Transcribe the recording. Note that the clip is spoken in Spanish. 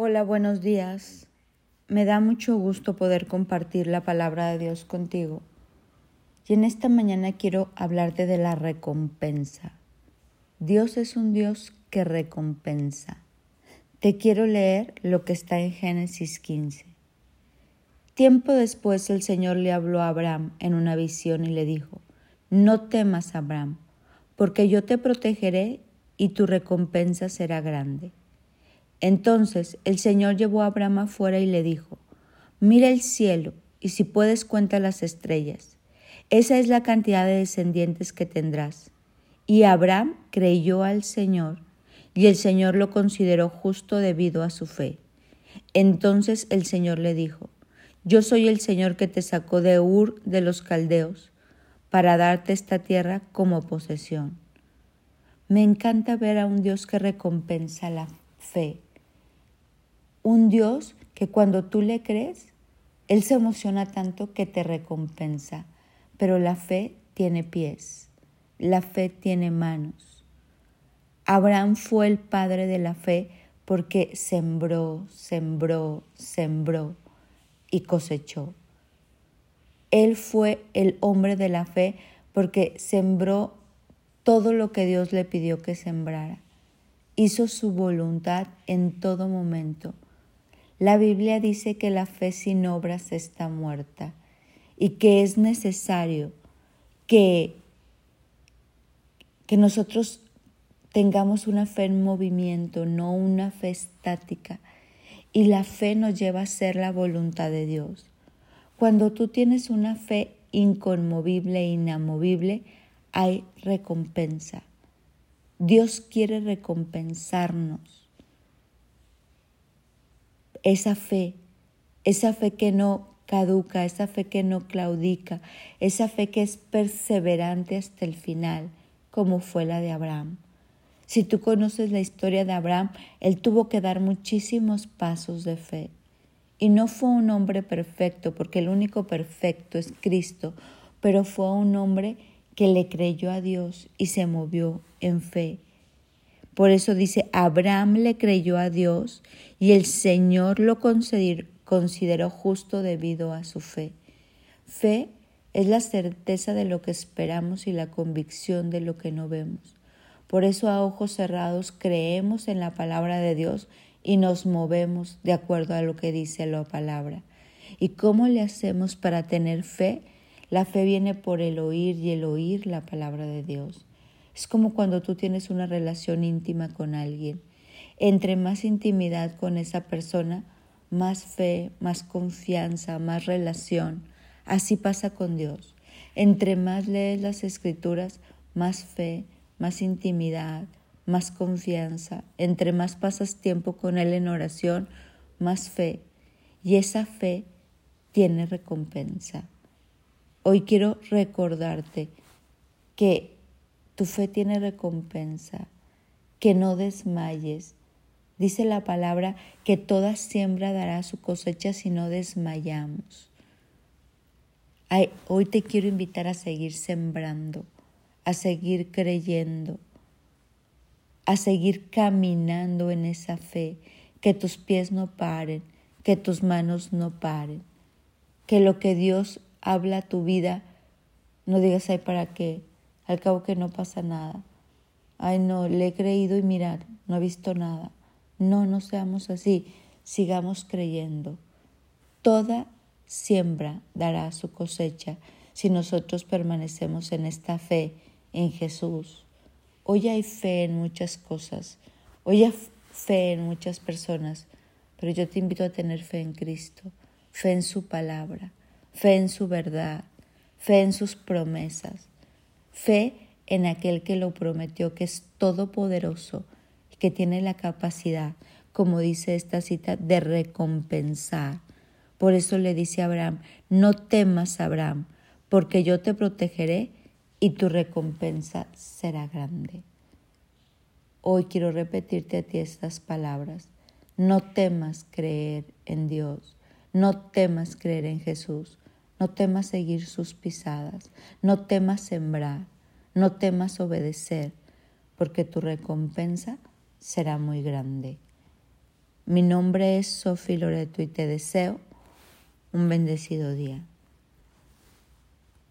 Hola, buenos días. Me da mucho gusto poder compartir la palabra de Dios contigo. Y en esta mañana quiero hablarte de la recompensa. Dios es un Dios que recompensa. Te quiero leer lo que está en Génesis 15. Tiempo después el Señor le habló a Abraham en una visión y le dijo, No temas, Abraham, porque yo te protegeré y tu recompensa será grande. Entonces el Señor llevó a Abraham afuera y le dijo, Mira el cielo y si puedes cuenta las estrellas. Esa es la cantidad de descendientes que tendrás. Y Abraham creyó al Señor y el Señor lo consideró justo debido a su fe. Entonces el Señor le dijo, Yo soy el Señor que te sacó de Ur de los Caldeos para darte esta tierra como posesión. Me encanta ver a un Dios que recompensa la fe un Dios que cuando tú le crees, Él se emociona tanto que te recompensa. Pero la fe tiene pies, la fe tiene manos. Abraham fue el padre de la fe porque sembró, sembró, sembró y cosechó. Él fue el hombre de la fe porque sembró todo lo que Dios le pidió que sembrara. Hizo su voluntad en todo momento la Biblia dice que la fe sin obras está muerta y que es necesario que, que nosotros tengamos una fe en movimiento, no una fe estática. Y la fe nos lleva a ser la voluntad de Dios. Cuando tú tienes una fe inconmovible e inamovible, hay recompensa. Dios quiere recompensarnos esa fe, esa fe que no caduca, esa fe que no claudica, esa fe que es perseverante hasta el final, como fue la de Abraham. Si tú conoces la historia de Abraham, él tuvo que dar muchísimos pasos de fe. Y no fue un hombre perfecto, porque el único perfecto es Cristo, pero fue un hombre que le creyó a Dios y se movió en fe. Por eso dice, Abraham le creyó a Dios y el Señor lo consideró justo debido a su fe. Fe es la certeza de lo que esperamos y la convicción de lo que no vemos. Por eso a ojos cerrados creemos en la palabra de Dios y nos movemos de acuerdo a lo que dice la palabra. ¿Y cómo le hacemos para tener fe? La fe viene por el oír y el oír la palabra de Dios. Es como cuando tú tienes una relación íntima con alguien. Entre más intimidad con esa persona, más fe, más confianza, más relación. Así pasa con Dios. Entre más lees las escrituras, más fe, más intimidad, más confianza. Entre más pasas tiempo con Él en oración, más fe. Y esa fe tiene recompensa. Hoy quiero recordarte que tu fe tiene recompensa, que no desmayes. Dice la palabra que toda siembra dará su cosecha si no desmayamos. hoy te quiero invitar a seguir sembrando, a seguir creyendo, a seguir caminando en esa fe, que tus pies no paren, que tus manos no paren, que lo que Dios habla a tu vida, no digas, ay, ¿para qué? Al cabo que no pasa nada. Ay, no, le he creído y mirar, no he visto nada. No, no seamos así, sigamos creyendo. Toda siembra dará su cosecha si nosotros permanecemos en esta fe en Jesús. Hoy hay fe en muchas cosas, hoy hay fe en muchas personas, pero yo te invito a tener fe en Cristo, fe en su palabra, fe en su verdad, fe en sus promesas. Fe en aquel que lo prometió, que es todopoderoso y que tiene la capacidad, como dice esta cita, de recompensar. Por eso le dice a Abraham, no temas, Abraham, porque yo te protegeré y tu recompensa será grande. Hoy quiero repetirte a ti estas palabras. No temas creer en Dios, no temas creer en Jesús, no temas seguir sus pisadas, no temas sembrar, no temas obedecer, porque tu recompensa será muy grande. Mi nombre es Sofi Loreto y te deseo un bendecido día.